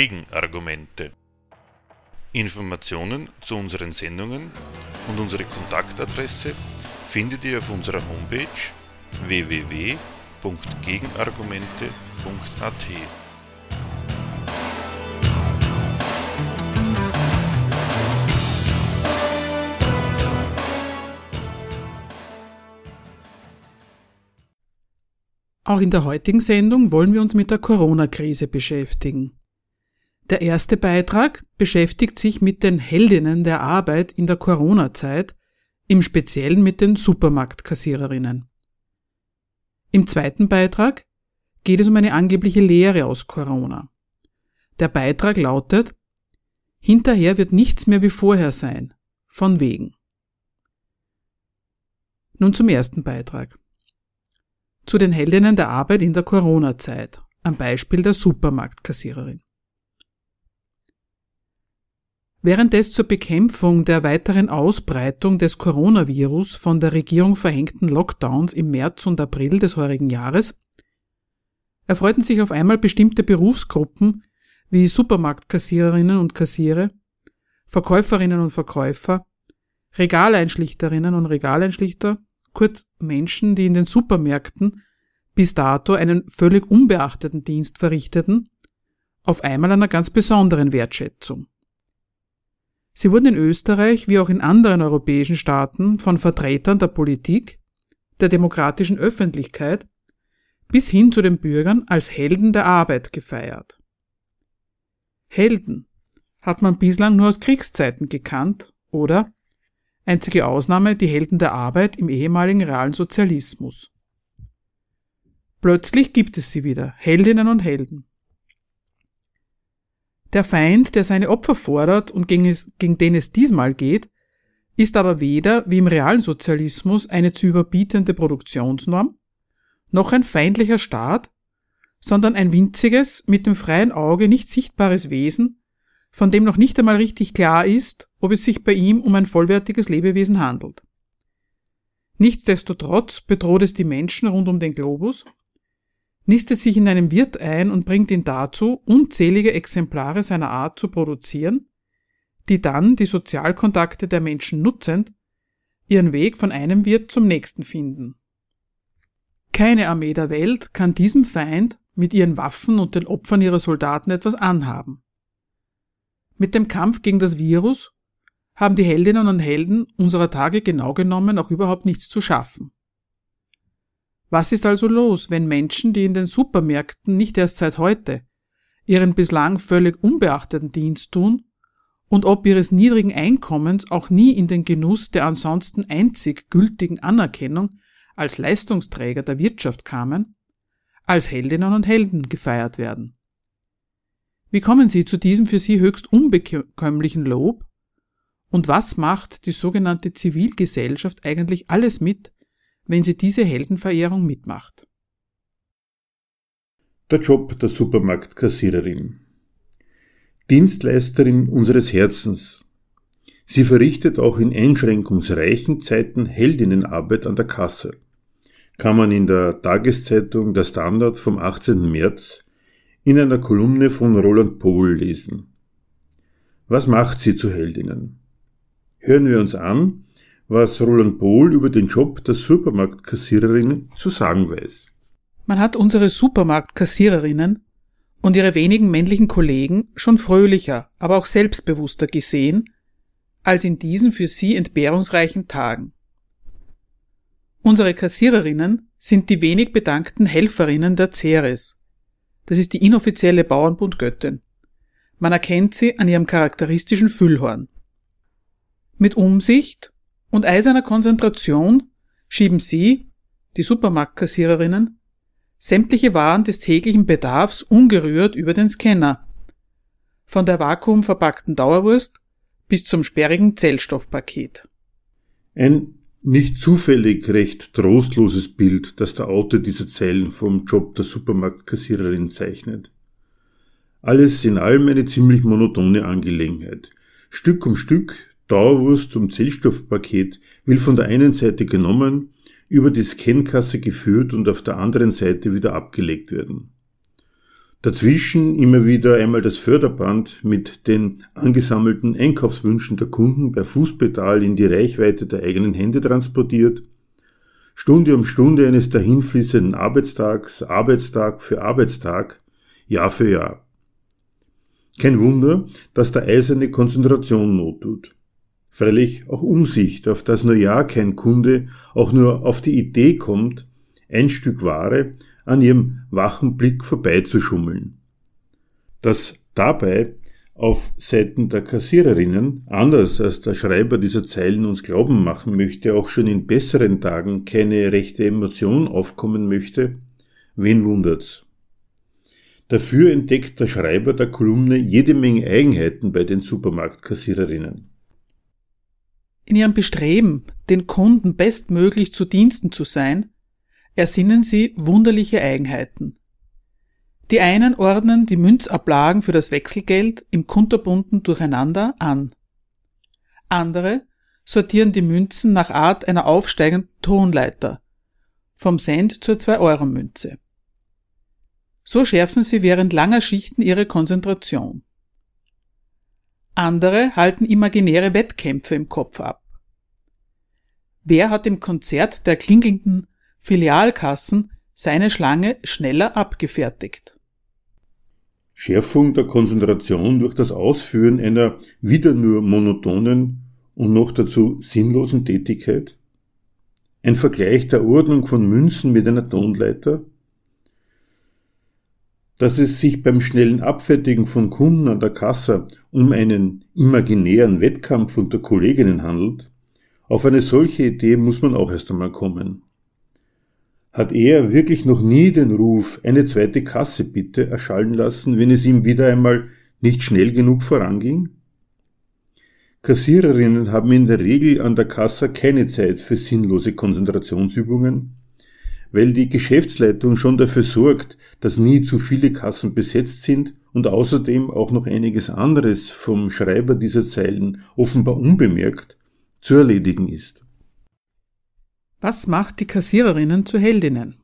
Gegenargumente. Informationen zu unseren Sendungen und unsere Kontaktadresse findet ihr auf unserer Homepage www.gegenargumente.at. Auch in der heutigen Sendung wollen wir uns mit der Corona-Krise beschäftigen. Der erste Beitrag beschäftigt sich mit den Heldinnen der Arbeit in der Corona-Zeit, im Speziellen mit den Supermarktkassiererinnen. Im zweiten Beitrag geht es um eine angebliche Lehre aus Corona. Der Beitrag lautet Hinterher wird nichts mehr wie vorher sein. Von wegen. Nun zum ersten Beitrag zu den Heldinnen der Arbeit in der Corona-Zeit, am Beispiel der Supermarktkassiererin. Während des zur Bekämpfung der weiteren Ausbreitung des Coronavirus von der Regierung verhängten Lockdowns im März und April des heurigen Jahres erfreuten sich auf einmal bestimmte Berufsgruppen wie Supermarktkassiererinnen und Kassiere, Verkäuferinnen und Verkäufer, Regaleinschlichterinnen und Regaleinschlichter kurz Menschen, die in den Supermärkten bis dato einen völlig unbeachteten Dienst verrichteten, auf einmal einer ganz besonderen Wertschätzung. Sie wurden in Österreich wie auch in anderen europäischen Staaten von Vertretern der Politik, der demokratischen Öffentlichkeit bis hin zu den Bürgern als Helden der Arbeit gefeiert. Helden hat man bislang nur aus Kriegszeiten gekannt oder Einzige Ausnahme die Helden der Arbeit im ehemaligen realen Sozialismus. Plötzlich gibt es sie wieder, Heldinnen und Helden. Der Feind, der seine Opfer fordert und gegen, es, gegen den es diesmal geht, ist aber weder wie im realen Sozialismus eine zu überbietende Produktionsnorm, noch ein feindlicher Staat, sondern ein winziges, mit dem freien Auge nicht sichtbares Wesen, von dem noch nicht einmal richtig klar ist, ob es sich bei ihm um ein vollwertiges Lebewesen handelt. Nichtsdestotrotz bedroht es die Menschen rund um den Globus, nistet sich in einem Wirt ein und bringt ihn dazu, unzählige Exemplare seiner Art zu produzieren, die dann, die Sozialkontakte der Menschen nutzend, ihren Weg von einem Wirt zum nächsten finden. Keine Armee der Welt kann diesem Feind mit ihren Waffen und den Opfern ihrer Soldaten etwas anhaben. Mit dem Kampf gegen das Virus haben die Heldinnen und Helden unserer Tage genau genommen auch überhaupt nichts zu schaffen. Was ist also los, wenn Menschen, die in den Supermärkten nicht erst seit heute ihren bislang völlig unbeachteten Dienst tun und ob ihres niedrigen Einkommens auch nie in den Genuss der ansonsten einzig gültigen Anerkennung als Leistungsträger der Wirtschaft kamen, als Heldinnen und Helden gefeiert werden? Wie kommen Sie zu diesem für Sie höchst unbekömmlichen Lob? Und was macht die sogenannte Zivilgesellschaft eigentlich alles mit, wenn sie diese Heldenverehrung mitmacht? Der Job der Supermarktkassiererin. Dienstleisterin unseres Herzens. Sie verrichtet auch in einschränkungsreichen Zeiten Heldinnenarbeit an der Kasse. Kann man in der Tageszeitung Der Standard vom 18. März in einer Kolumne von Roland Pohl lesen. Was macht sie zu Heldinnen? Hören wir uns an, was Roland Pohl über den Job der Supermarktkassiererinnen zu sagen weiß. Man hat unsere Supermarktkassiererinnen und ihre wenigen männlichen Kollegen schon fröhlicher, aber auch selbstbewusster gesehen, als in diesen für sie entbehrungsreichen Tagen. Unsere Kassiererinnen sind die wenig bedankten Helferinnen der Ceres, das ist die inoffizielle Bauernbund Göttin. Man erkennt sie an ihrem charakteristischen Füllhorn. Mit Umsicht und eiserner Konzentration schieben sie, die Supermarktkassiererinnen, sämtliche Waren des täglichen Bedarfs ungerührt über den Scanner. Von der vakuumverpackten Dauerwurst bis zum sperrigen Zellstoffpaket. Ein nicht zufällig recht trostloses Bild, das der Autor dieser Zeilen vom Job der Supermarktkassiererin zeichnet. Alles in allem eine ziemlich monotone Angelegenheit. Stück um Stück, Dauerwurst um Zellstoffpaket will von der einen Seite genommen, über die Scankasse geführt und auf der anderen Seite wieder abgelegt werden. Dazwischen immer wieder einmal das Förderband mit den angesammelten Einkaufswünschen der Kunden per Fußpedal in die Reichweite der eigenen Hände transportiert, Stunde um Stunde eines dahinfließenden Arbeitstags, Arbeitstag für Arbeitstag, Jahr für Jahr. Kein Wunder, dass der eiserne Konzentration not tut. Freilich auch Umsicht, auf das nur ja kein Kunde auch nur auf die Idee kommt, ein Stück Ware an ihrem wachen Blick vorbeizuschummeln. Dass dabei auf Seiten der Kassiererinnen, anders als der Schreiber dieser Zeilen uns glauben machen möchte, auch schon in besseren Tagen keine rechte Emotion aufkommen möchte, wen wundert's? Dafür entdeckt der Schreiber der Kolumne jede Menge Eigenheiten bei den Supermarktkassiererinnen. In ihrem Bestreben, den Kunden bestmöglich zu Diensten zu sein, ersinnen sie wunderliche Eigenheiten. Die einen ordnen die Münzablagen für das Wechselgeld im kunterbunten Durcheinander an. Andere sortieren die Münzen nach Art einer aufsteigenden Tonleiter, vom Cent zur 2-Euro-Münze. So schärfen sie während langer Schichten ihre Konzentration. Andere halten imaginäre Wettkämpfe im Kopf ab. Wer hat im Konzert der klingelnden Filialkassen seine Schlange schneller abgefertigt? Schärfung der Konzentration durch das Ausführen einer wieder nur monotonen und noch dazu sinnlosen Tätigkeit? Ein Vergleich der Ordnung von Münzen mit einer Tonleiter? Dass es sich beim schnellen Abfertigen von Kunden an der Kasse um einen imaginären Wettkampf unter Kolleginnen handelt? Auf eine solche Idee muss man auch erst einmal kommen. Hat er wirklich noch nie den Ruf, eine zweite Kasse bitte, erschallen lassen, wenn es ihm wieder einmal nicht schnell genug voranging? Kassiererinnen haben in der Regel an der Kasse keine Zeit für sinnlose Konzentrationsübungen, weil die Geschäftsleitung schon dafür sorgt, dass nie zu viele Kassen besetzt sind und außerdem auch noch einiges anderes vom Schreiber dieser Zeilen offenbar unbemerkt zu erledigen ist. Was macht die Kassiererinnen zu Heldinnen?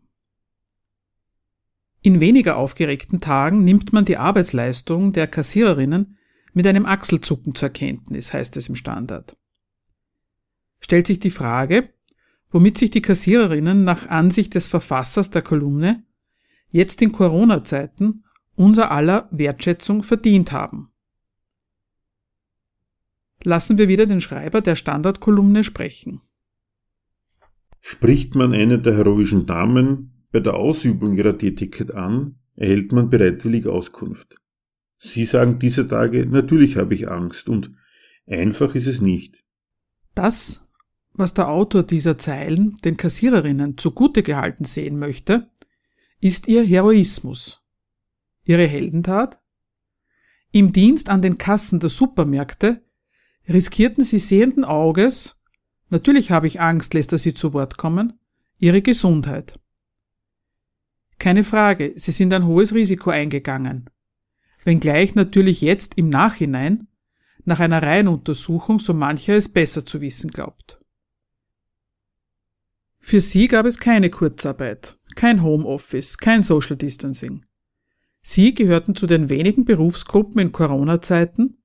In weniger aufgeregten Tagen nimmt man die Arbeitsleistung der Kassiererinnen mit einem Achselzucken zur Kenntnis, heißt es im Standard. Stellt sich die Frage, womit sich die Kassiererinnen nach Ansicht des Verfassers der Kolumne jetzt in Corona-Zeiten unser aller Wertschätzung verdient haben. Lassen wir wieder den Schreiber der Standardkolumne sprechen. Spricht man eine der heroischen Damen bei der Ausübung ihrer Tätigkeit an, erhält man bereitwillig Auskunft. Sie sagen diese Tage, natürlich habe ich Angst und einfach ist es nicht. Das, was der Autor dieser Zeilen den Kassiererinnen zugute gehalten sehen möchte, ist ihr Heroismus. Ihre Heldentat? Im Dienst an den Kassen der Supermärkte riskierten sie sehenden Auges Natürlich habe ich Angst, lässt er sie zu Wort kommen. Ihre Gesundheit. Keine Frage, Sie sind ein hohes Risiko eingegangen. Wenngleich natürlich jetzt im Nachhinein, nach einer Reihenuntersuchung, so mancher es besser zu wissen glaubt. Für sie gab es keine Kurzarbeit, kein Homeoffice, kein Social Distancing. Sie gehörten zu den wenigen Berufsgruppen in Corona-Zeiten,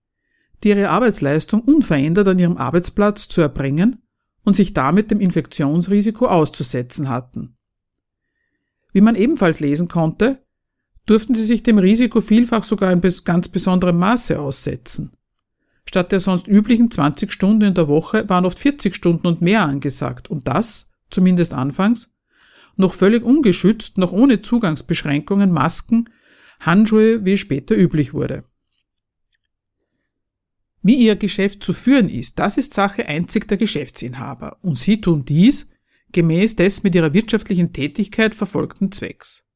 die ihre Arbeitsleistung unverändert an ihrem Arbeitsplatz zu erbringen und sich damit dem Infektionsrisiko auszusetzen hatten. Wie man ebenfalls lesen konnte, durften sie sich dem Risiko vielfach sogar in ganz besonderem Maße aussetzen. Statt der sonst üblichen 20 Stunden in der Woche waren oft 40 Stunden und mehr angesagt und das, zumindest anfangs, noch völlig ungeschützt, noch ohne Zugangsbeschränkungen, Masken, Handschuhe, wie später üblich wurde. Wie ihr Geschäft zu führen ist, das ist Sache einzig der Geschäftsinhaber, und sie tun dies gemäß des mit ihrer wirtschaftlichen Tätigkeit verfolgten Zwecks.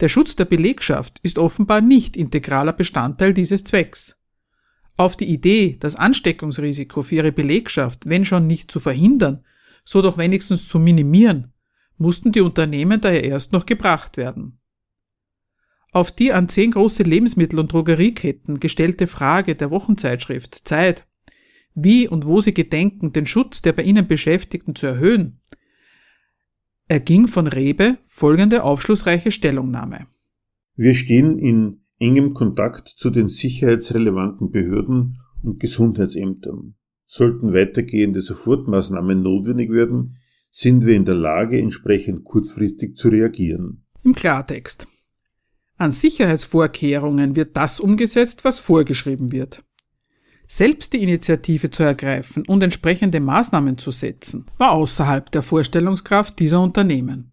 Der Schutz der Belegschaft ist offenbar nicht integraler Bestandteil dieses Zwecks. Auf die Idee, das Ansteckungsrisiko für ihre Belegschaft, wenn schon nicht zu verhindern, so doch wenigstens zu minimieren, mussten die Unternehmen daher erst noch gebracht werden. Auf die an zehn große Lebensmittel- und Drogerieketten gestellte Frage der Wochenzeitschrift Zeit, wie und wo sie gedenken, den Schutz der bei ihnen Beschäftigten zu erhöhen, erging von Rebe folgende aufschlussreiche Stellungnahme. Wir stehen in engem Kontakt zu den sicherheitsrelevanten Behörden und Gesundheitsämtern. Sollten weitergehende Sofortmaßnahmen notwendig werden, sind wir in der Lage, entsprechend kurzfristig zu reagieren. Im Klartext. An Sicherheitsvorkehrungen wird das umgesetzt, was vorgeschrieben wird. Selbst die Initiative zu ergreifen und entsprechende Maßnahmen zu setzen, war außerhalb der Vorstellungskraft dieser Unternehmen.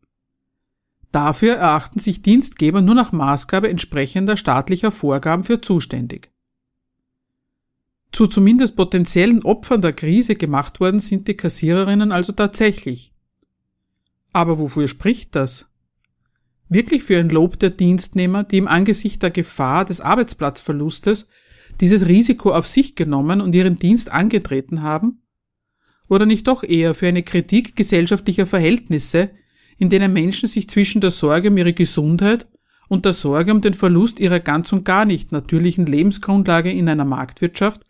Dafür erachten sich Dienstgeber nur nach Maßgabe entsprechender staatlicher Vorgaben für zuständig. Zu zumindest potenziellen Opfern der Krise gemacht worden sind die Kassiererinnen also tatsächlich. Aber wofür spricht das? Wirklich für ein Lob der Dienstnehmer, die im Angesicht der Gefahr des Arbeitsplatzverlustes dieses Risiko auf sich genommen und ihren Dienst angetreten haben? Oder nicht doch eher für eine Kritik gesellschaftlicher Verhältnisse, in denen Menschen sich zwischen der Sorge um ihre Gesundheit und der Sorge um den Verlust ihrer ganz und gar nicht natürlichen Lebensgrundlage in einer Marktwirtschaft,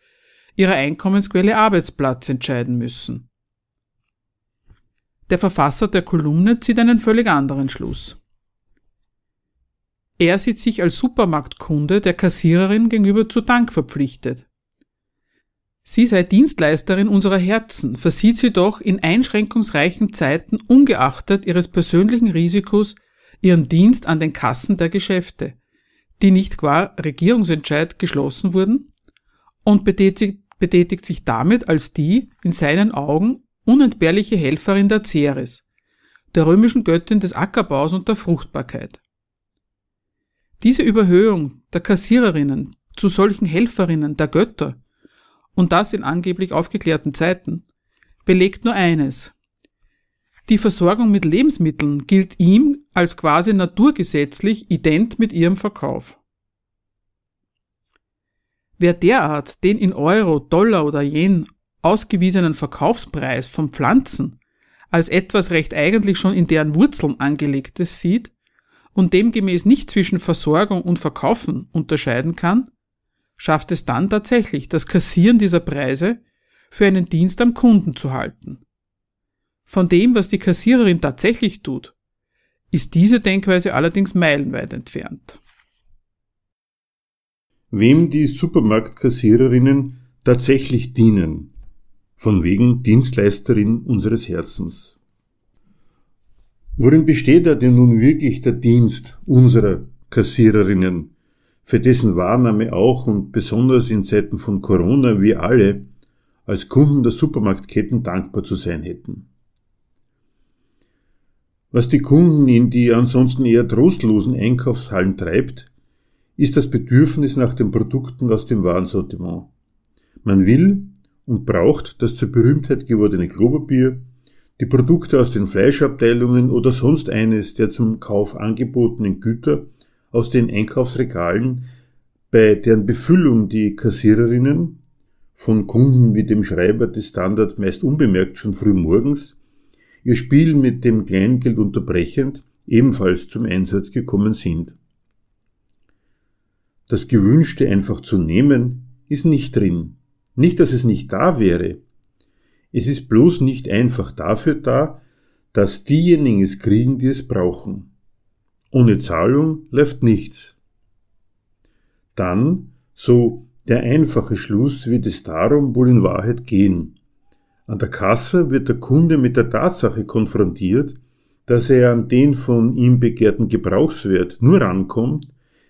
ihrer Einkommensquelle Arbeitsplatz entscheiden müssen. Der Verfasser der Kolumne zieht einen völlig anderen Schluss. Er sieht sich als Supermarktkunde der Kassiererin gegenüber zu Dank verpflichtet. Sie sei Dienstleisterin unserer Herzen, versieht sie doch in einschränkungsreichen Zeiten ungeachtet ihres persönlichen Risikos ihren Dienst an den Kassen der Geschäfte, die nicht qua Regierungsentscheid geschlossen wurden, und betätigt, betätigt sich damit als die, in seinen Augen, unentbehrliche Helferin der Ceres, der römischen Göttin des Ackerbaus und der Fruchtbarkeit. Diese Überhöhung der Kassiererinnen zu solchen Helferinnen der Götter und das in angeblich aufgeklärten Zeiten, belegt nur eines. Die Versorgung mit Lebensmitteln gilt ihm als quasi naturgesetzlich ident mit ihrem Verkauf. Wer derart den in Euro, Dollar oder Yen ausgewiesenen Verkaufspreis von Pflanzen als etwas recht eigentlich schon in deren Wurzeln angelegtes sieht und demgemäß nicht zwischen Versorgung und Verkaufen unterscheiden kann, schafft es dann tatsächlich, das Kassieren dieser Preise für einen Dienst am Kunden zu halten. Von dem, was die Kassiererin tatsächlich tut, ist diese Denkweise allerdings meilenweit entfernt. Wem die Supermarktkassiererinnen tatsächlich dienen, von wegen Dienstleisterin unseres Herzens. Worin besteht da denn nun wirklich der Dienst unserer Kassiererinnen, für dessen Wahrnahme auch und besonders in Zeiten von Corona wir alle als Kunden der Supermarktketten dankbar zu sein hätten. Was die Kunden in die ansonsten eher trostlosen Einkaufshallen treibt, ist das Bedürfnis nach den Produkten aus dem Warensortiment. Man will und braucht das zur Berühmtheit gewordene Klopapier, die Produkte aus den Fleischabteilungen oder sonst eines der zum Kauf angebotenen Güter aus den Einkaufsregalen, bei deren Befüllung die Kassiererinnen, von Kunden wie dem Schreiber des Standard meist unbemerkt schon früh morgens, ihr Spiel mit dem Kleingeld unterbrechend ebenfalls zum Einsatz gekommen sind. Das Gewünschte einfach zu nehmen ist nicht drin. Nicht, dass es nicht da wäre. Es ist bloß nicht einfach dafür da, dass diejenigen es kriegen, die es brauchen. Ohne Zahlung läuft nichts. Dann, so der einfache Schluss, wird es darum wohl in Wahrheit gehen. An der Kasse wird der Kunde mit der Tatsache konfrontiert, dass er an den von ihm begehrten Gebrauchswert nur rankommt,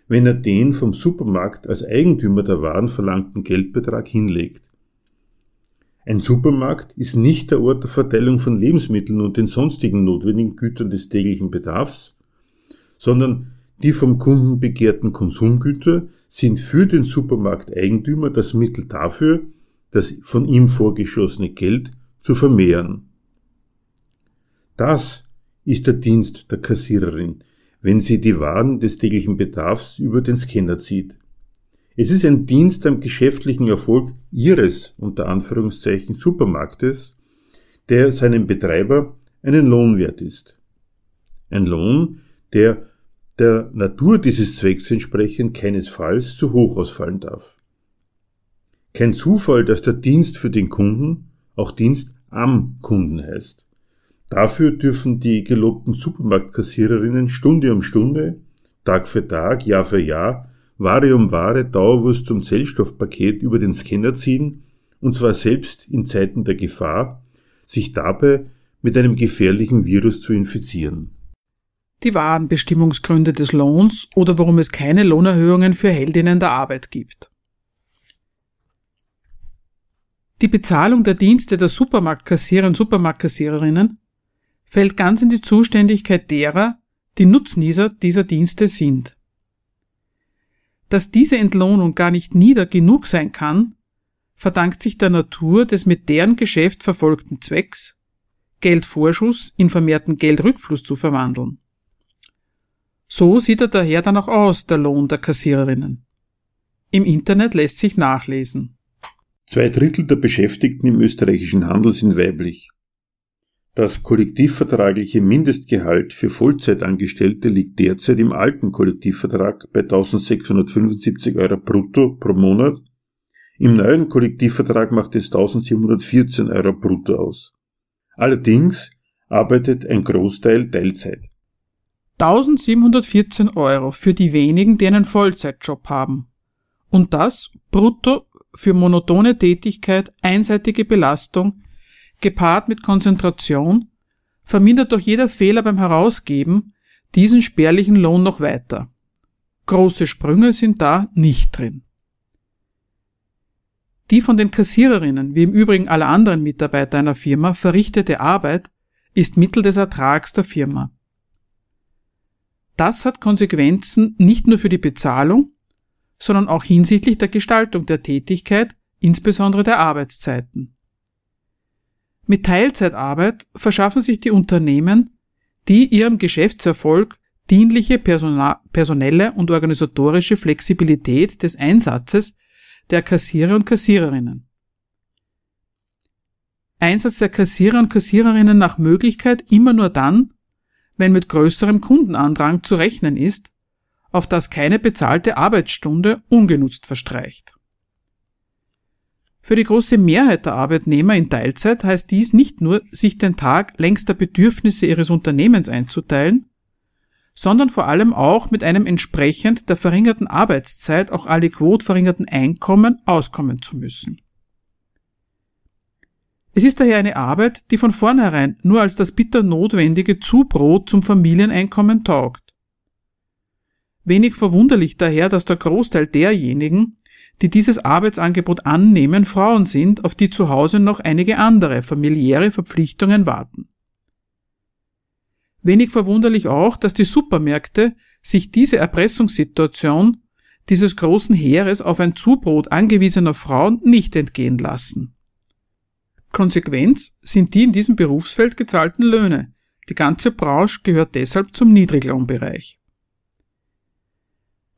wenn er den vom Supermarkt als Eigentümer der Waren verlangten Geldbetrag hinlegt. Ein Supermarkt ist nicht der Ort der Verteilung von Lebensmitteln und den sonstigen notwendigen Gütern des täglichen Bedarfs, sondern die vom Kunden begehrten Konsumgüter sind für den Supermarkteigentümer das Mittel dafür, das von ihm vorgeschossene Geld zu vermehren. Das ist der Dienst der Kassiererin, wenn sie die Waren des täglichen Bedarfs über den Scanner zieht. Es ist ein Dienst am geschäftlichen Erfolg ihres unter Anführungszeichen Supermarktes, der seinem Betreiber einen Lohn wert ist. Ein Lohn, der der Natur dieses Zwecks entsprechend keinesfalls zu hoch ausfallen darf. Kein Zufall, dass der Dienst für den Kunden auch Dienst am Kunden heißt. Dafür dürfen die gelobten Supermarktkassiererinnen Stunde um Stunde Tag für Tag, Jahr für Jahr, Ware um Ware, Dauerwurst zum Zellstoffpaket über den Scanner ziehen, und zwar selbst in Zeiten der Gefahr, sich dabei mit einem gefährlichen Virus zu infizieren. Die wahren Bestimmungsgründe des Lohns oder warum es keine Lohnerhöhungen für Heldinnen der Arbeit gibt. Die Bezahlung der Dienste der Supermarktkassierer und Supermarktkassiererinnen fällt ganz in die Zuständigkeit derer, die Nutznießer dieser Dienste sind. Dass diese Entlohnung gar nicht nieder genug sein kann, verdankt sich der Natur des mit deren Geschäft verfolgten Zwecks, Geldvorschuss in vermehrten Geldrückfluss zu verwandeln. So sieht er daher dann auch aus, der Lohn der Kassiererinnen. Im Internet lässt sich nachlesen. Zwei Drittel der Beschäftigten im österreichischen Handel sind weiblich. Das kollektivvertragliche Mindestgehalt für Vollzeitangestellte liegt derzeit im alten Kollektivvertrag bei 1675 Euro brutto pro Monat. Im neuen Kollektivvertrag macht es 1714 Euro brutto aus. Allerdings arbeitet ein Großteil Teilzeit. 1714 Euro für die wenigen, die einen Vollzeitjob haben. Und das brutto für monotone Tätigkeit, einseitige Belastung, gepaart mit Konzentration, vermindert doch jeder Fehler beim Herausgeben diesen spärlichen Lohn noch weiter. Große Sprünge sind da nicht drin. Die von den Kassiererinnen, wie im Übrigen aller anderen Mitarbeiter einer Firma, verrichtete Arbeit ist Mittel des Ertrags der Firma. Das hat Konsequenzen nicht nur für die Bezahlung, sondern auch hinsichtlich der Gestaltung der Tätigkeit, insbesondere der Arbeitszeiten. Mit Teilzeitarbeit verschaffen sich die Unternehmen, die ihrem Geschäftserfolg dienliche personelle und organisatorische Flexibilität des Einsatzes der Kassierer und Kassiererinnen. Einsatz der Kassierer und Kassiererinnen nach Möglichkeit immer nur dann, wenn mit größerem Kundenandrang zu rechnen ist auf das keine bezahlte Arbeitsstunde ungenutzt verstreicht. Für die große Mehrheit der Arbeitnehmer in Teilzeit heißt dies nicht nur, sich den Tag längs der Bedürfnisse ihres Unternehmens einzuteilen, sondern vor allem auch mit einem entsprechend der verringerten Arbeitszeit auch aliquot verringerten Einkommen auskommen zu müssen. Es ist daher eine Arbeit, die von vornherein nur als das bitter notwendige Zubrot zum Familieneinkommen taugt. Wenig verwunderlich daher, dass der Großteil derjenigen, die dieses Arbeitsangebot annehmen, Frauen sind, auf die zu Hause noch einige andere familiäre Verpflichtungen warten. Wenig verwunderlich auch, dass die Supermärkte sich diese Erpressungssituation dieses großen Heeres auf ein Zubrot angewiesener Frauen nicht entgehen lassen. Konsequenz sind die in diesem Berufsfeld gezahlten Löhne. Die ganze Branche gehört deshalb zum Niedriglohnbereich.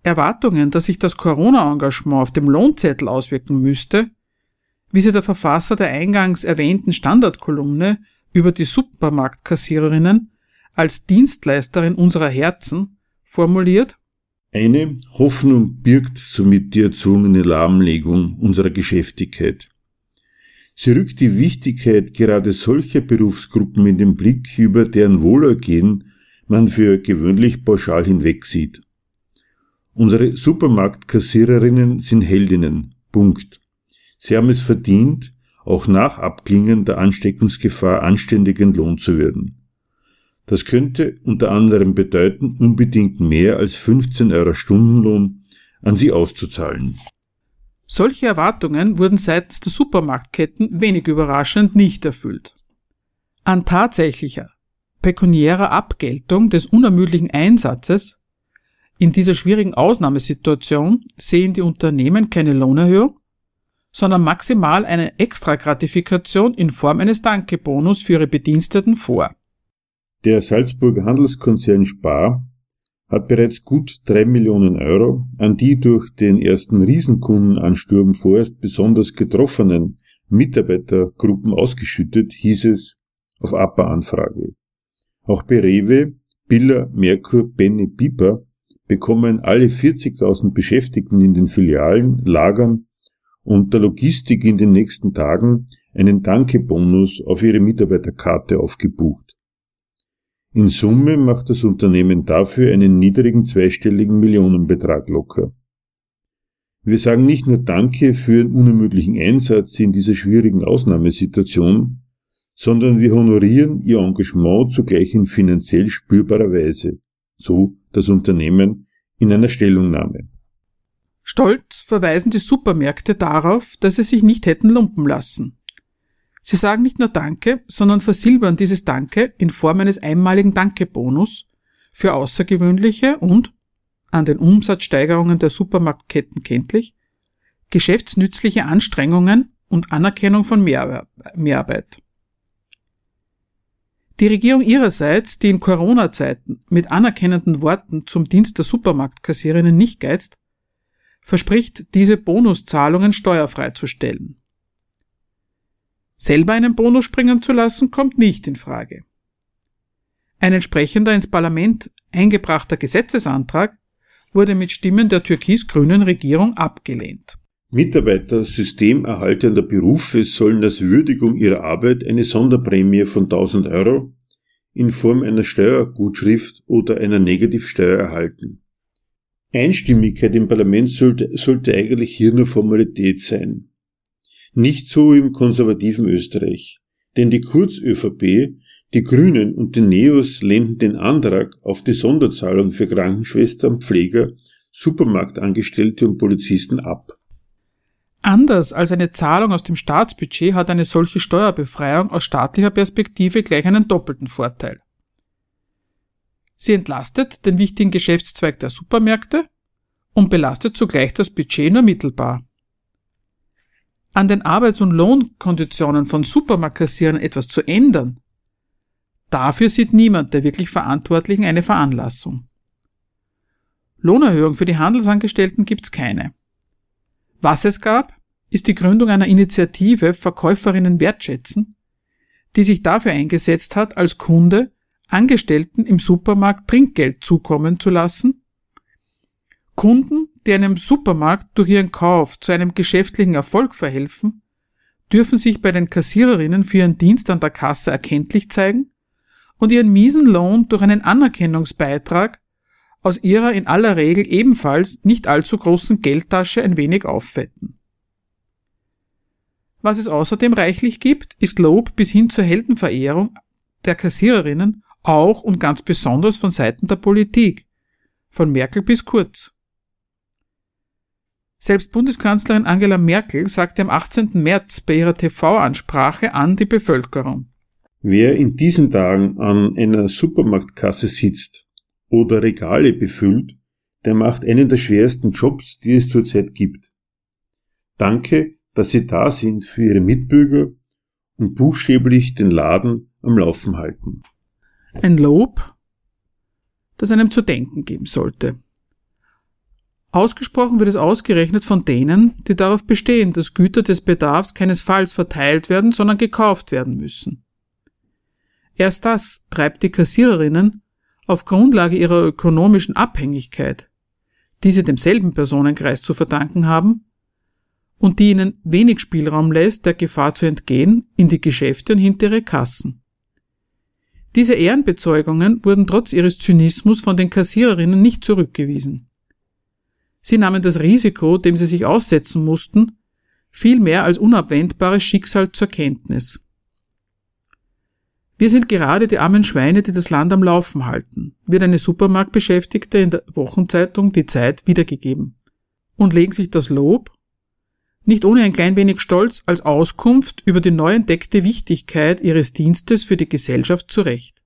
Erwartungen, dass sich das Corona-Engagement auf dem Lohnzettel auswirken müsste, wie sie der Verfasser der eingangs erwähnten Standardkolumne über die Supermarktkassiererinnen als Dienstleisterin unserer Herzen formuliert, eine Hoffnung birgt somit die erzwungene Lahmlegung unserer Geschäftigkeit. Sie rückt die Wichtigkeit gerade solcher Berufsgruppen in den Blick, über deren Wohlergehen man für gewöhnlich pauschal hinwegsieht. Unsere Supermarktkassiererinnen sind Heldinnen. Punkt. Sie haben es verdient, auch nach Abklingen der Ansteckungsgefahr anständig entlohnt zu werden. Das könnte unter anderem bedeuten, unbedingt mehr als 15 Euro Stundenlohn an sie auszuzahlen. Solche Erwartungen wurden seitens der Supermarktketten wenig überraschend nicht erfüllt. An tatsächlicher, pekuniärer Abgeltung des unermüdlichen Einsatzes in dieser schwierigen Ausnahmesituation sehen die Unternehmen keine Lohnerhöhung, sondern maximal eine Extragratifikation in Form eines Dankebonus für ihre Bediensteten vor. Der Salzburger Handelskonzern Spar hat bereits gut drei Millionen Euro an die durch den ersten Riesenkundenansturm vorerst besonders getroffenen Mitarbeitergruppen ausgeschüttet, hieß es auf APA-Anfrage. Auch bei Rewe, Biller, Merkur, Benny, Piper bekommen alle 40.000 Beschäftigten in den Filialen, Lagern und der Logistik in den nächsten Tagen einen Dankebonus auf ihre Mitarbeiterkarte aufgebucht. In Summe macht das Unternehmen dafür einen niedrigen zweistelligen Millionenbetrag locker. Wir sagen nicht nur Danke für Ihren unermüdlichen Einsatz in dieser schwierigen Ausnahmesituation, sondern wir honorieren Ihr Engagement zugleich in finanziell spürbarer Weise, so das Unternehmen in einer Stellungnahme. Stolz verweisen die Supermärkte darauf, dass sie sich nicht hätten lumpen lassen. Sie sagen nicht nur Danke, sondern versilbern dieses Danke in Form eines einmaligen Dankebonus für außergewöhnliche und, an den Umsatzsteigerungen der Supermarktketten kenntlich, geschäftsnützliche Anstrengungen und Anerkennung von Mehrarbeit. Die Regierung ihrerseits, die in Corona-Zeiten mit anerkennenden Worten zum Dienst der Supermarktkassiererinnen nicht geizt, verspricht, diese Bonuszahlungen steuerfrei zu stellen. Selber einen Bonus springen zu lassen, kommt nicht in Frage. Ein entsprechender ins Parlament eingebrachter Gesetzesantrag wurde mit Stimmen der türkis-grünen Regierung abgelehnt. Mitarbeiter systemerhaltender Berufe sollen als Würdigung ihrer Arbeit eine Sonderprämie von 1000 Euro in Form einer Steuergutschrift oder einer Negativsteuer erhalten. Einstimmigkeit im Parlament sollte, sollte eigentlich hier nur Formalität sein. Nicht so im konservativen Österreich. Denn die Kurz-ÖVP, die Grünen und die Neos lehnten den Antrag auf die Sonderzahlung für Krankenschwestern, Pfleger, Supermarktangestellte und Polizisten ab. Anders als eine Zahlung aus dem Staatsbudget hat eine solche Steuerbefreiung aus staatlicher Perspektive gleich einen doppelten Vorteil. Sie entlastet den wichtigen Geschäftszweig der Supermärkte und belastet zugleich das Budget nur mittelbar an den Arbeits- und Lohnkonditionen von Supermarktkassierern etwas zu ändern, dafür sieht niemand der wirklich Verantwortlichen eine Veranlassung. Lohnerhöhung für die Handelsangestellten gibt's keine. Was es gab, ist die Gründung einer Initiative Verkäuferinnen wertschätzen, die sich dafür eingesetzt hat, als Kunde Angestellten im Supermarkt Trinkgeld zukommen zu lassen, Kunden die einem Supermarkt durch ihren Kauf zu einem geschäftlichen Erfolg verhelfen, dürfen sich bei den Kassiererinnen für ihren Dienst an der Kasse erkenntlich zeigen und ihren miesen Lohn durch einen Anerkennungsbeitrag aus ihrer in aller Regel ebenfalls nicht allzu großen Geldtasche ein wenig auffetten. Was es außerdem reichlich gibt, ist Lob bis hin zur Heldenverehrung der Kassiererinnen auch und ganz besonders von Seiten der Politik, von Merkel bis Kurz. Selbst Bundeskanzlerin Angela Merkel sagte am 18. März bei ihrer TV-Ansprache an die Bevölkerung. Wer in diesen Tagen an einer Supermarktkasse sitzt oder Regale befüllt, der macht einen der schwersten Jobs, die es zurzeit gibt. Danke, dass Sie da sind für Ihre Mitbürger und buchstäblich den Laden am Laufen halten. Ein Lob, das einem zu denken geben sollte. Ausgesprochen wird es ausgerechnet von denen, die darauf bestehen, dass Güter des Bedarfs keinesfalls verteilt werden, sondern gekauft werden müssen. Erst das treibt die Kassiererinnen auf Grundlage ihrer ökonomischen Abhängigkeit, die sie demselben Personenkreis zu verdanken haben, und die ihnen wenig Spielraum lässt, der Gefahr zu entgehen, in die Geschäfte und hinter ihre Kassen. Diese Ehrenbezeugungen wurden trotz ihres Zynismus von den Kassiererinnen nicht zurückgewiesen. Sie nahmen das Risiko, dem sie sich aussetzen mussten, vielmehr als unabwendbares Schicksal zur Kenntnis. Wir sind gerade die armen Schweine, die das Land am Laufen halten, wird eine Supermarktbeschäftigte in der Wochenzeitung Die Zeit wiedergegeben und legen sich das Lob, nicht ohne ein klein wenig Stolz, als Auskunft über die neu entdeckte Wichtigkeit ihres Dienstes für die Gesellschaft zurecht.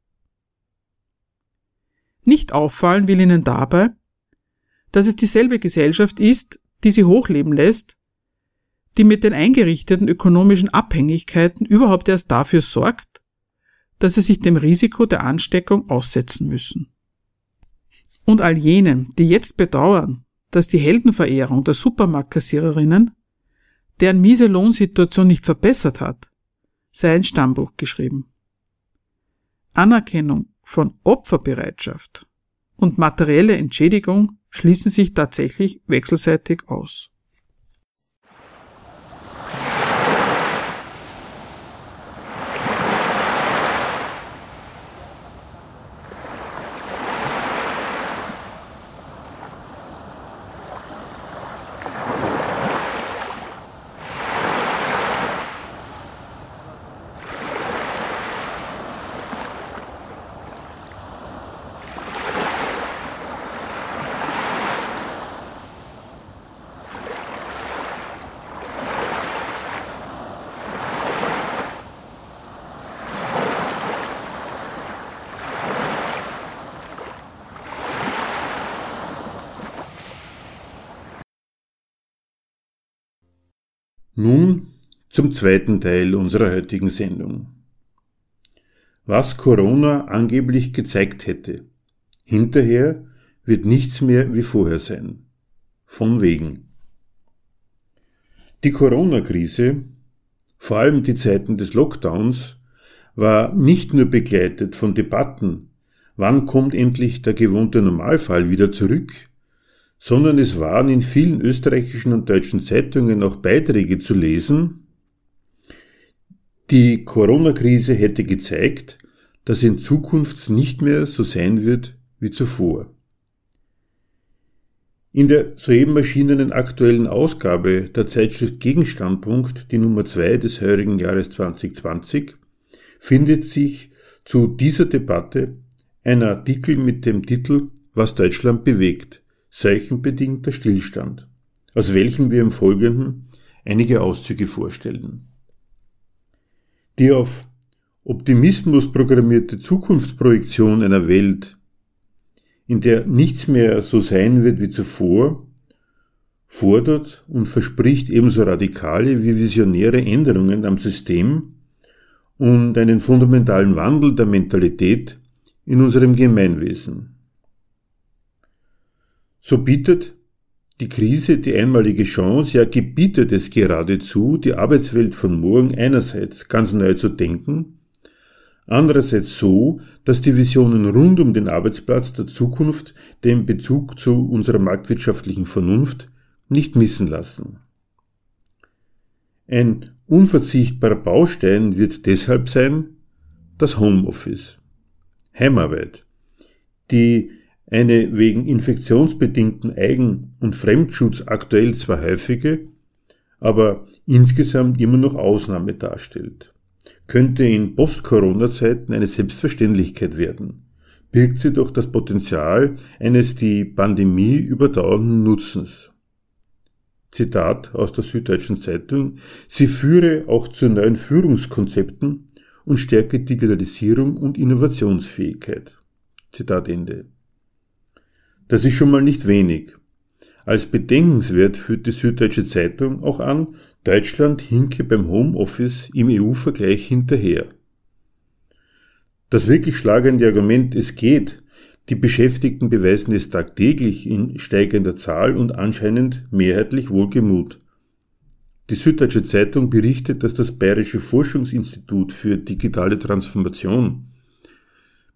Nicht auffallen will ihnen dabei, dass es dieselbe Gesellschaft ist, die sie hochleben lässt, die mit den eingerichteten ökonomischen Abhängigkeiten überhaupt erst dafür sorgt, dass sie sich dem Risiko der Ansteckung aussetzen müssen. Und all jenen, die jetzt bedauern, dass die Heldenverehrung der Supermarktkassiererinnen deren miese Lohnsituation nicht verbessert hat, sei ein Stammbuch geschrieben. Anerkennung von Opferbereitschaft und materielle Entschädigung schließen sich tatsächlich wechselseitig aus. Nun zum zweiten Teil unserer heutigen Sendung. Was Corona angeblich gezeigt hätte. Hinterher wird nichts mehr wie vorher sein. Von wegen. Die Corona-Krise, vor allem die Zeiten des Lockdowns, war nicht nur begleitet von Debatten, wann kommt endlich der gewohnte Normalfall wieder zurück, sondern es waren in vielen österreichischen und deutschen Zeitungen auch Beiträge zu lesen, die Corona-Krise hätte gezeigt, dass in Zukunft nicht mehr so sein wird wie zuvor. In der soeben erschienenen aktuellen Ausgabe der Zeitschrift Gegenstandpunkt, die Nummer 2 des heurigen Jahres 2020, findet sich zu dieser Debatte ein Artikel mit dem Titel Was Deutschland bewegt, seuchenbedingter Stillstand, aus welchem wir im Folgenden einige Auszüge vorstellen. Die auf Optimismus programmierte Zukunftsprojektion einer Welt, in der nichts mehr so sein wird wie zuvor, fordert und verspricht ebenso radikale wie visionäre Änderungen am System und einen fundamentalen Wandel der Mentalität in unserem Gemeinwesen. So bietet die Krise die einmalige Chance, ja gebietet es geradezu, die Arbeitswelt von morgen einerseits ganz neu zu denken, andererseits so, dass die Visionen rund um den Arbeitsplatz der Zukunft den Bezug zu unserer marktwirtschaftlichen Vernunft nicht missen lassen. Ein unverzichtbarer Baustein wird deshalb sein das Homeoffice. Heimarbeit, die eine wegen infektionsbedingten Eigen- und Fremdschutz aktuell zwar häufige, aber insgesamt immer noch Ausnahme darstellt, könnte in Post-Corona-Zeiten eine Selbstverständlichkeit werden, birgt sie doch das Potenzial eines die Pandemie überdauernden Nutzens. Zitat aus der Süddeutschen Zeitung, sie führe auch zu neuen Führungskonzepten und stärke Digitalisierung und Innovationsfähigkeit. Zitat Ende. Das ist schon mal nicht wenig. Als bedenkenswert führt die Süddeutsche Zeitung auch an, Deutschland hinke beim Homeoffice im EU-Vergleich hinterher. Das wirklich schlagende Argument, es geht, die Beschäftigten beweisen es tagtäglich in steigender Zahl und anscheinend mehrheitlich wohlgemut. Die Süddeutsche Zeitung berichtet, dass das Bayerische Forschungsinstitut für digitale Transformation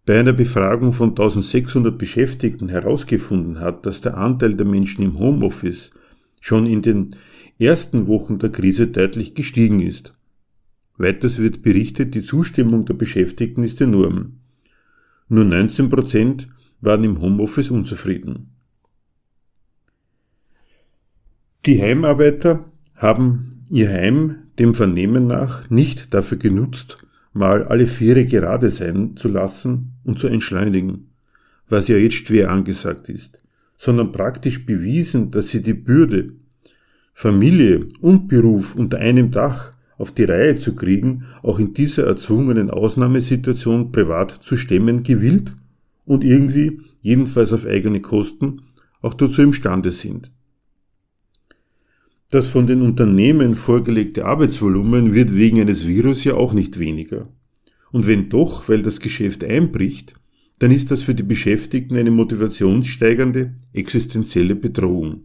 bei einer Befragung von 1600 Beschäftigten herausgefunden hat, dass der Anteil der Menschen im Homeoffice schon in den ersten Wochen der Krise deutlich gestiegen ist. Weiters wird berichtet, die Zustimmung der Beschäftigten ist enorm. Nur 19 Prozent waren im Homeoffice unzufrieden. Die Heimarbeiter haben ihr Heim dem Vernehmen nach nicht dafür genutzt, mal alle Viere gerade sein zu lassen und zu entschleunigen, was ja jetzt schwer angesagt ist, sondern praktisch bewiesen, dass sie die Bürde, Familie und Beruf unter einem Dach auf die Reihe zu kriegen, auch in dieser erzwungenen Ausnahmesituation privat zu stemmen gewillt und irgendwie, jedenfalls auf eigene Kosten, auch dazu imstande sind. Das von den Unternehmen vorgelegte Arbeitsvolumen wird wegen eines Virus ja auch nicht weniger. Und wenn doch, weil das Geschäft einbricht, dann ist das für die Beschäftigten eine motivationssteigernde, existenzielle Bedrohung.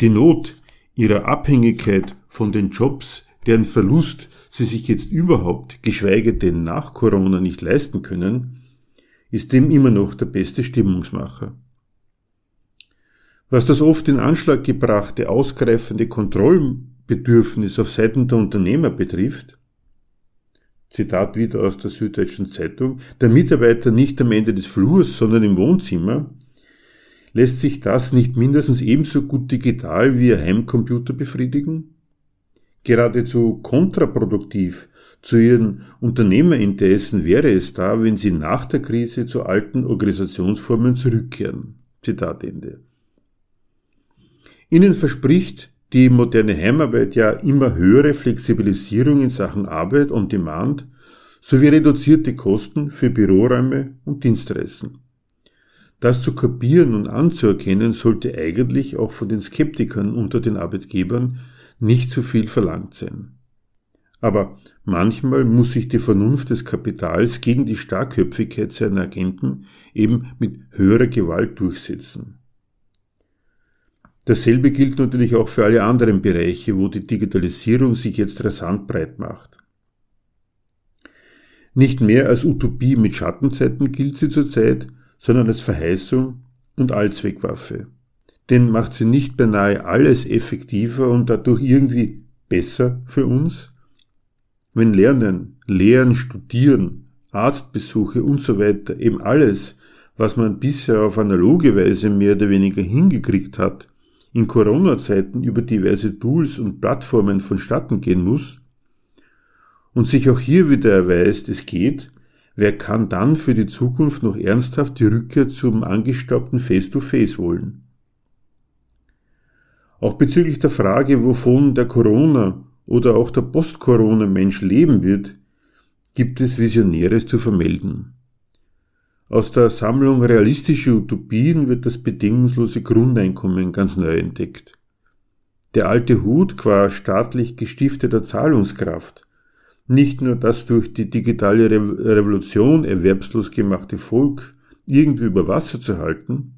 Die Not ihrer Abhängigkeit von den Jobs, deren Verlust sie sich jetzt überhaupt, geschweige denn nach Corona nicht leisten können, ist dem immer noch der beste Stimmungsmacher. Was das oft in Anschlag gebrachte ausgreifende Kontrollbedürfnis auf Seiten der Unternehmer betrifft, Zitat wieder aus der Süddeutschen Zeitung, der Mitarbeiter nicht am Ende des Flurs, sondern im Wohnzimmer, lässt sich das nicht mindestens ebenso gut digital wie Ihr Heimcomputer befriedigen? Geradezu kontraproduktiv zu ihren Unternehmerinteressen wäre es da, wenn sie nach der Krise zu alten Organisationsformen zurückkehren. Zitat Ende. Ihnen verspricht die moderne Heimarbeit ja immer höhere Flexibilisierung in Sachen Arbeit on Demand sowie reduzierte Kosten für Büroräume und Dienstreisen. Das zu kapieren und anzuerkennen sollte eigentlich auch von den Skeptikern unter den Arbeitgebern nicht zu viel verlangt sein. Aber manchmal muss sich die Vernunft des Kapitals gegen die Starkköpfigkeit seiner Agenten eben mit höherer Gewalt durchsetzen. Dasselbe gilt natürlich auch für alle anderen Bereiche, wo die Digitalisierung sich jetzt rasant breit macht. Nicht mehr als Utopie mit Schattenzeiten gilt sie zurzeit, sondern als Verheißung und Allzweckwaffe. Denn macht sie nicht beinahe alles effektiver und dadurch irgendwie besser für uns? Wenn Lernen, Lehren, Studieren, Arztbesuche und so weiter eben alles, was man bisher auf analoge Weise mehr oder weniger hingekriegt hat, in Corona-Zeiten über diverse Tools und Plattformen vonstatten gehen muss und sich auch hier wieder erweist, es geht, wer kann dann für die Zukunft noch ernsthaft die Rückkehr zum angestaubten Face-to-Face -face wollen? Auch bezüglich der Frage, wovon der Corona oder auch der Post-Corona-Mensch leben wird, gibt es Visionäres zu vermelden. Aus der Sammlung realistische Utopien wird das bedingungslose Grundeinkommen ganz neu entdeckt. Der alte Hut qua staatlich gestifteter Zahlungskraft, nicht nur das durch die digitale Revolution erwerbslos gemachte Volk irgendwie über Wasser zu halten,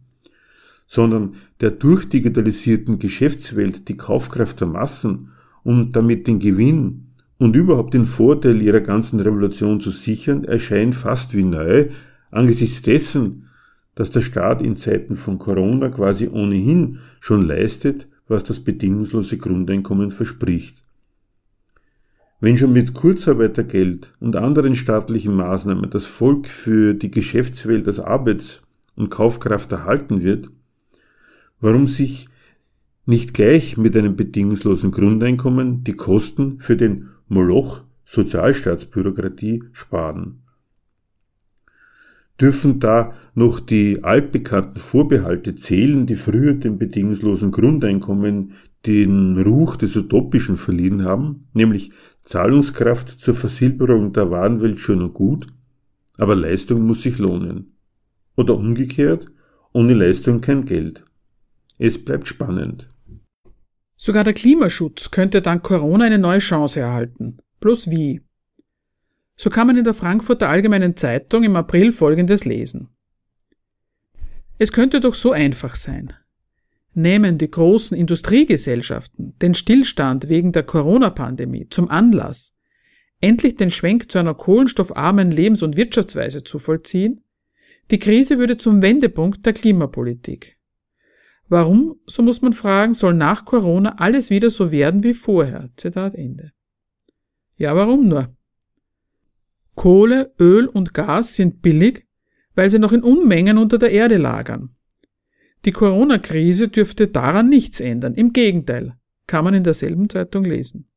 sondern der durchdigitalisierten Geschäftswelt die Kaufkraft der Massen und damit den Gewinn und überhaupt den Vorteil ihrer ganzen Revolution zu sichern, erscheint fast wie neu Angesichts dessen, dass der Staat in Zeiten von Corona quasi ohnehin schon leistet, was das bedingungslose Grundeinkommen verspricht. Wenn schon mit Kurzarbeitergeld und anderen staatlichen Maßnahmen das Volk für die Geschäftswelt als Arbeits- und Kaufkraft erhalten wird, warum sich nicht gleich mit einem bedingungslosen Grundeinkommen die Kosten für den Moloch Sozialstaatsbürokratie sparen? Dürfen da noch die altbekannten Vorbehalte zählen, die früher dem bedingungslosen Grundeinkommen den Ruch des Utopischen verliehen haben, nämlich Zahlungskraft zur Versilberung der Warenwelt schön und gut, aber Leistung muss sich lohnen. Oder umgekehrt, ohne Leistung kein Geld. Es bleibt spannend. Sogar der Klimaschutz könnte dank Corona eine neue Chance erhalten. Bloß wie? So kann man in der Frankfurter Allgemeinen Zeitung im April Folgendes lesen. Es könnte doch so einfach sein. Nehmen die großen Industriegesellschaften den Stillstand wegen der Corona-Pandemie zum Anlass, endlich den Schwenk zu einer kohlenstoffarmen Lebens- und Wirtschaftsweise zu vollziehen, die Krise würde zum Wendepunkt der Klimapolitik. Warum, so muss man fragen, soll nach Corona alles wieder so werden wie vorher? Zitat Ende. Ja, warum nur? Kohle, Öl und Gas sind billig, weil sie noch in Unmengen unter der Erde lagern. Die Corona-Krise dürfte daran nichts ändern. Im Gegenteil, kann man in derselben Zeitung lesen.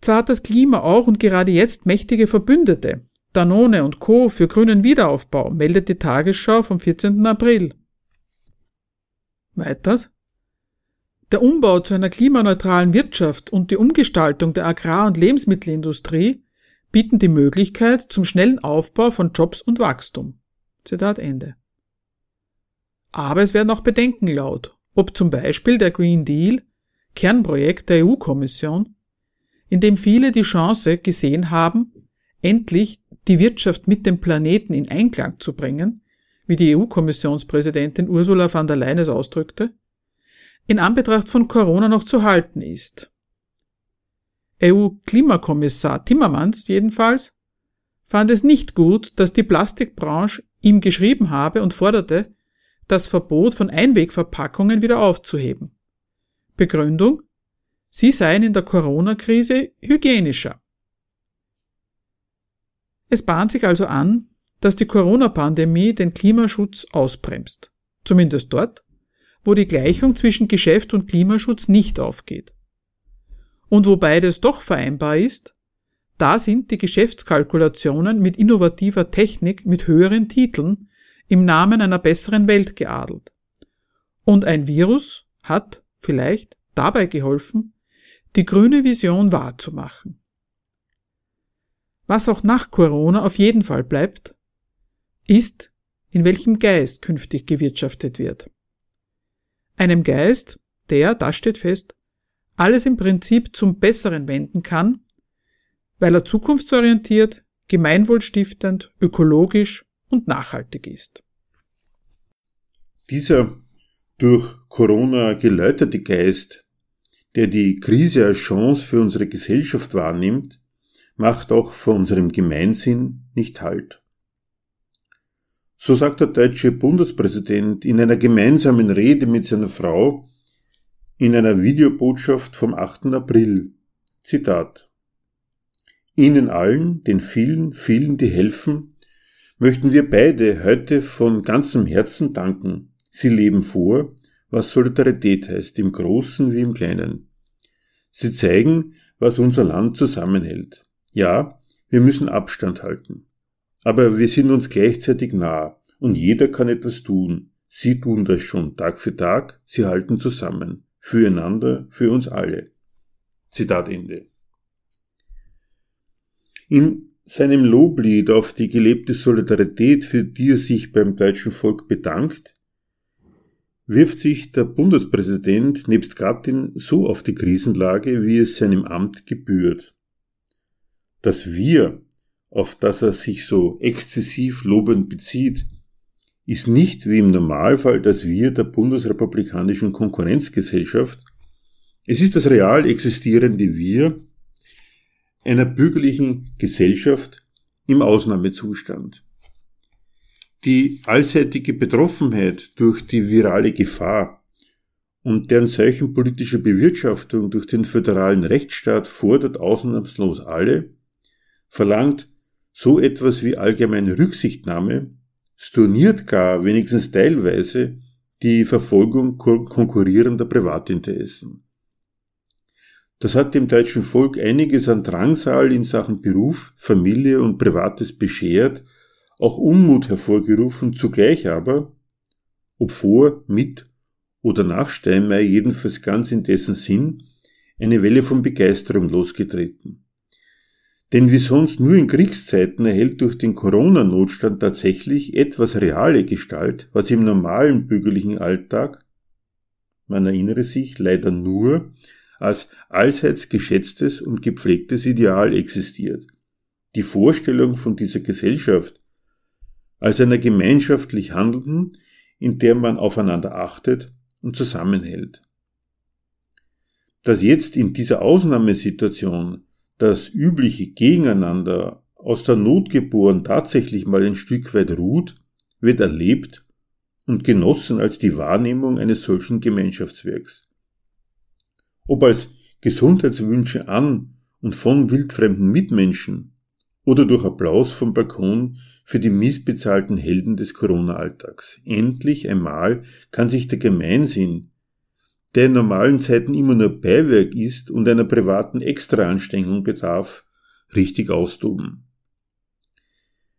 Zwar hat das Klima auch und gerade jetzt mächtige Verbündete. Danone und Co. für grünen Wiederaufbau, meldet die Tagesschau vom 14. April. Weiters? Der Umbau zu einer klimaneutralen Wirtschaft und die Umgestaltung der Agrar- und Lebensmittelindustrie bieten die Möglichkeit zum schnellen Aufbau von Jobs und Wachstum. Zitat Ende. Aber es werden auch Bedenken laut, ob zum Beispiel der Green Deal, Kernprojekt der EU-Kommission, in dem viele die Chance gesehen haben, endlich die Wirtschaft mit dem Planeten in Einklang zu bringen, wie die EU-Kommissionspräsidentin Ursula von der Leyen es ausdrückte, in Anbetracht von Corona noch zu halten ist. EU-Klimakommissar Timmermans jedenfalls fand es nicht gut, dass die Plastikbranche ihm geschrieben habe und forderte, das Verbot von Einwegverpackungen wieder aufzuheben. Begründung? Sie seien in der Corona-Krise hygienischer. Es bahnt sich also an, dass die Corona-Pandemie den Klimaschutz ausbremst. Zumindest dort, wo die Gleichung zwischen Geschäft und Klimaschutz nicht aufgeht. Und wo beides doch vereinbar ist, da sind die Geschäftskalkulationen mit innovativer Technik mit höheren Titeln im Namen einer besseren Welt geadelt. Und ein Virus hat vielleicht dabei geholfen, die grüne Vision wahrzumachen. Was auch nach Corona auf jeden Fall bleibt, ist, in welchem Geist künftig gewirtschaftet wird einem Geist, der, das steht fest, alles im Prinzip zum Besseren wenden kann, weil er zukunftsorientiert, gemeinwohlstiftend, ökologisch und nachhaltig ist. Dieser durch Corona geläuterte Geist, der die Krise als Chance für unsere Gesellschaft wahrnimmt, macht auch vor unserem Gemeinsinn nicht Halt. So sagt der deutsche Bundespräsident in einer gemeinsamen Rede mit seiner Frau in einer Videobotschaft vom 8. April. Zitat. Ihnen allen, den vielen, vielen, die helfen, möchten wir beide heute von ganzem Herzen danken. Sie leben vor, was Solidarität heißt, im Großen wie im Kleinen. Sie zeigen, was unser Land zusammenhält. Ja, wir müssen Abstand halten. Aber wir sind uns gleichzeitig nah und jeder kann etwas tun. Sie tun das schon Tag für Tag, sie halten zusammen. Füreinander, für uns alle. Zitat Ende. In seinem Loblied auf die gelebte Solidarität, für die er sich beim deutschen Volk bedankt, wirft sich der Bundespräsident nebst Gattin so auf die Krisenlage, wie es seinem Amt gebührt. Das Wir, auf das er sich so exzessiv lobend bezieht, ist nicht wie im Normalfall das Wir der bundesrepublikanischen Konkurrenzgesellschaft, es ist das real existierende Wir einer bürgerlichen Gesellschaft im Ausnahmezustand. Die allseitige Betroffenheit durch die virale Gefahr und deren Zeichen politischer Bewirtschaftung durch den föderalen Rechtsstaat fordert ausnahmslos alle, verlangt so etwas wie allgemeine Rücksichtnahme, storniert gar wenigstens teilweise die Verfolgung konkurrierender Privatinteressen. Das hat dem deutschen Volk einiges an Drangsal in Sachen Beruf, Familie und Privates beschert, auch Unmut hervorgerufen, zugleich aber, ob vor, mit oder nach Steinmeier jedenfalls ganz in dessen Sinn, eine Welle von Begeisterung losgetreten. Denn wie sonst nur in Kriegszeiten erhält durch den Corona-Notstand tatsächlich etwas reale Gestalt, was im normalen bürgerlichen Alltag, man erinnere sich leider nur, als allseits geschätztes und gepflegtes Ideal existiert. Die Vorstellung von dieser Gesellschaft als einer gemeinschaftlich handelnden, in der man aufeinander achtet und zusammenhält. Dass jetzt in dieser Ausnahmesituation das übliche Gegeneinander aus der Not geboren tatsächlich mal ein Stück weit ruht, wird erlebt und genossen als die Wahrnehmung eines solchen Gemeinschaftswerks ob als Gesundheitswünsche an und von wildfremden Mitmenschen oder durch Applaus vom Balkon für die missbezahlten Helden des Corona-Alltags. Endlich einmal kann sich der Gemeinsinn, der in normalen Zeiten immer nur Beiwerk ist und einer privaten Extraanstrengung bedarf, richtig austoben.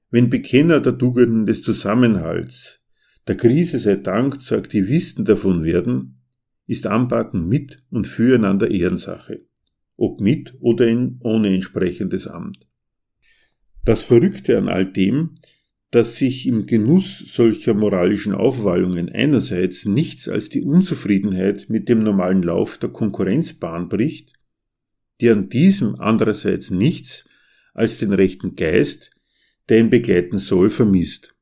Wenn Bekenner der Tugenden des Zusammenhalts, der Krise sei Dank zu Aktivisten davon werden, ist Anpacken mit und füreinander Ehrensache, ob mit oder in, ohne entsprechendes Amt. Das Verrückte an all dem, dass sich im Genuss solcher moralischen Aufwallungen einerseits nichts als die Unzufriedenheit mit dem normalen Lauf der Konkurrenzbahn bricht, die an diesem andererseits nichts als den rechten Geist, der ihn begleiten soll, vermisst.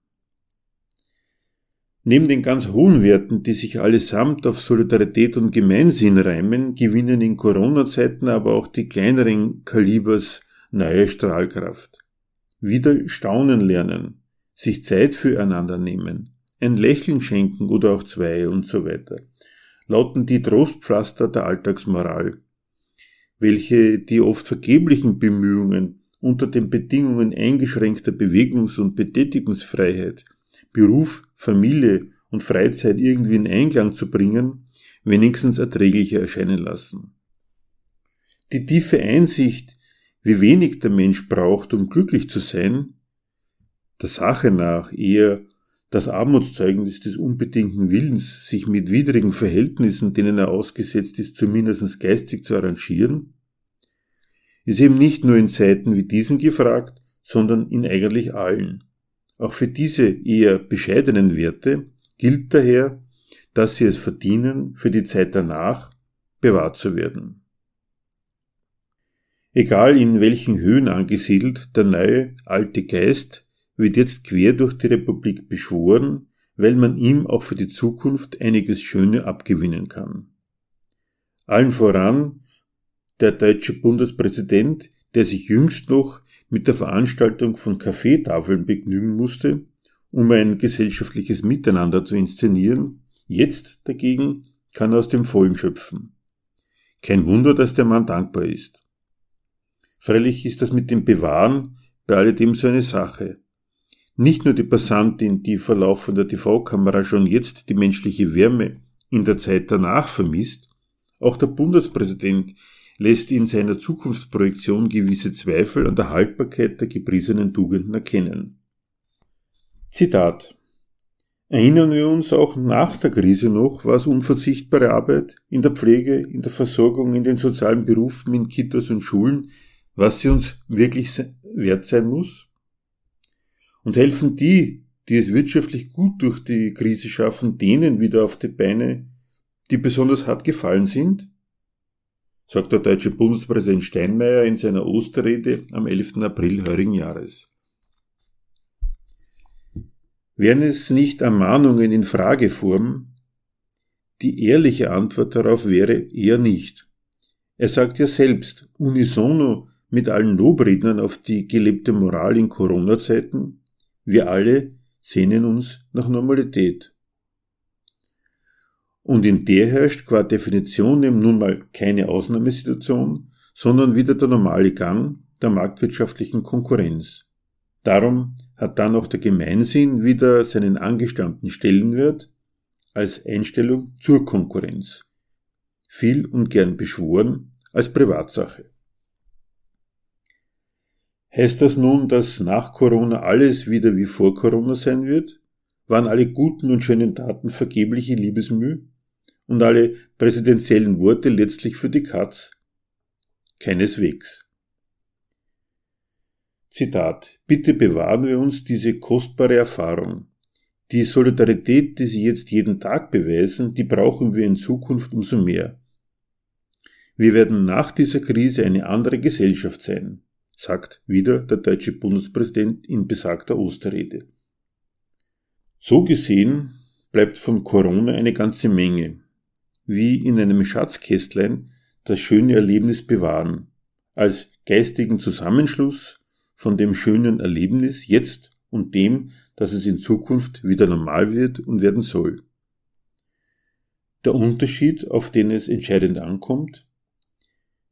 Neben den ganz hohen Werten, die sich allesamt auf Solidarität und Gemeinsinn reimen, gewinnen in Corona-Zeiten aber auch die kleineren Kalibers neue Strahlkraft. Wieder staunen lernen, sich Zeit füreinander nehmen, ein Lächeln schenken oder auch zwei und so weiter, lauten die Trostpflaster der Alltagsmoral, welche die oft vergeblichen Bemühungen unter den Bedingungen eingeschränkter Bewegungs- und Betätigungsfreiheit Beruf, Familie und Freizeit irgendwie in Einklang zu bringen, wenigstens erträglicher erscheinen lassen. Die tiefe Einsicht, wie wenig der Mensch braucht, um glücklich zu sein, der Sache nach eher das Armutszeugnis des unbedingten Willens, sich mit widrigen Verhältnissen, denen er ausgesetzt ist, zumindest geistig zu arrangieren, ist eben nicht nur in Zeiten wie diesen gefragt, sondern in eigentlich allen. Auch für diese eher bescheidenen Werte gilt daher, dass sie es verdienen, für die Zeit danach bewahrt zu werden. Egal in welchen Höhen angesiedelt, der neue alte Geist wird jetzt quer durch die Republik beschworen, weil man ihm auch für die Zukunft einiges Schöne abgewinnen kann. Allen voran der deutsche Bundespräsident, der sich jüngst noch mit der Veranstaltung von Kaffeetafeln begnügen musste, um ein gesellschaftliches Miteinander zu inszenieren, jetzt dagegen kann er aus dem Vollen schöpfen. Kein Wunder, dass der Mann dankbar ist. Freilich ist das mit dem Bewahren bei alledem so eine Sache. Nicht nur die Passantin, die vor laufender TV-Kamera schon jetzt die menschliche Wärme in der Zeit danach vermisst, auch der Bundespräsident lässt in seiner Zukunftsprojektion gewisse Zweifel an der Haltbarkeit der gepriesenen Tugenden erkennen. Zitat Erinnern wir uns auch nach der Krise noch, was unverzichtbare Arbeit in der Pflege, in der Versorgung, in den sozialen Berufen, in Kitas und Schulen, was sie uns wirklich wert sein muss? Und helfen die, die es wirtschaftlich gut durch die Krise schaffen, denen wieder auf die Beine, die besonders hart gefallen sind? sagt der deutsche Bundespräsident Steinmeier in seiner Osterrede am 11. April heurigen Jahres. Wären es nicht Ermahnungen in Frageform, die ehrliche Antwort darauf wäre eher nicht. Er sagt ja selbst, unisono mit allen Lobrednern auf die gelebte Moral in Corona-Zeiten, wir alle sehnen uns nach Normalität. Und in der herrscht qua Definition eben nun mal keine Ausnahmesituation, sondern wieder der normale Gang der marktwirtschaftlichen Konkurrenz. Darum hat dann auch der Gemeinsinn wieder seinen angestammten Stellenwert als Einstellung zur Konkurrenz. Viel und gern beschworen als Privatsache. Heißt das nun, dass nach Corona alles wieder wie vor Corona sein wird? Waren alle guten und schönen Taten vergebliche Liebesmüh? Und alle präsidentiellen Worte letztlich für die Katz? Keineswegs. Zitat, bitte bewahren wir uns diese kostbare Erfahrung. Die Solidarität, die Sie jetzt jeden Tag beweisen, die brauchen wir in Zukunft umso mehr. Wir werden nach dieser Krise eine andere Gesellschaft sein, sagt wieder der deutsche Bundespräsident in besagter Osterrede. So gesehen bleibt von Corona eine ganze Menge. Wie in einem Schatzkästlein das schöne Erlebnis bewahren, als geistigen Zusammenschluss von dem schönen Erlebnis jetzt und dem, dass es in Zukunft wieder normal wird und werden soll. Der Unterschied, auf den es entscheidend ankommt,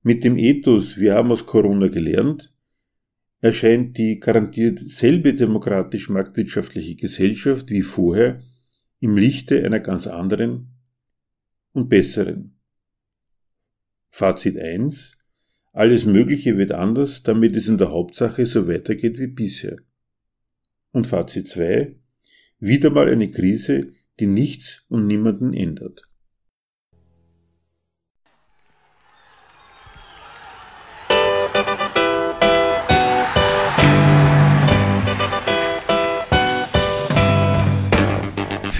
mit dem Ethos, wir haben aus Corona gelernt, erscheint die garantiert selbe demokratisch-marktwirtschaftliche Gesellschaft wie vorher im Lichte einer ganz anderen und besseren. Fazit 1. Alles Mögliche wird anders, damit es in der Hauptsache so weitergeht wie bisher. Und Fazit 2. Wieder mal eine Krise, die nichts und niemanden ändert.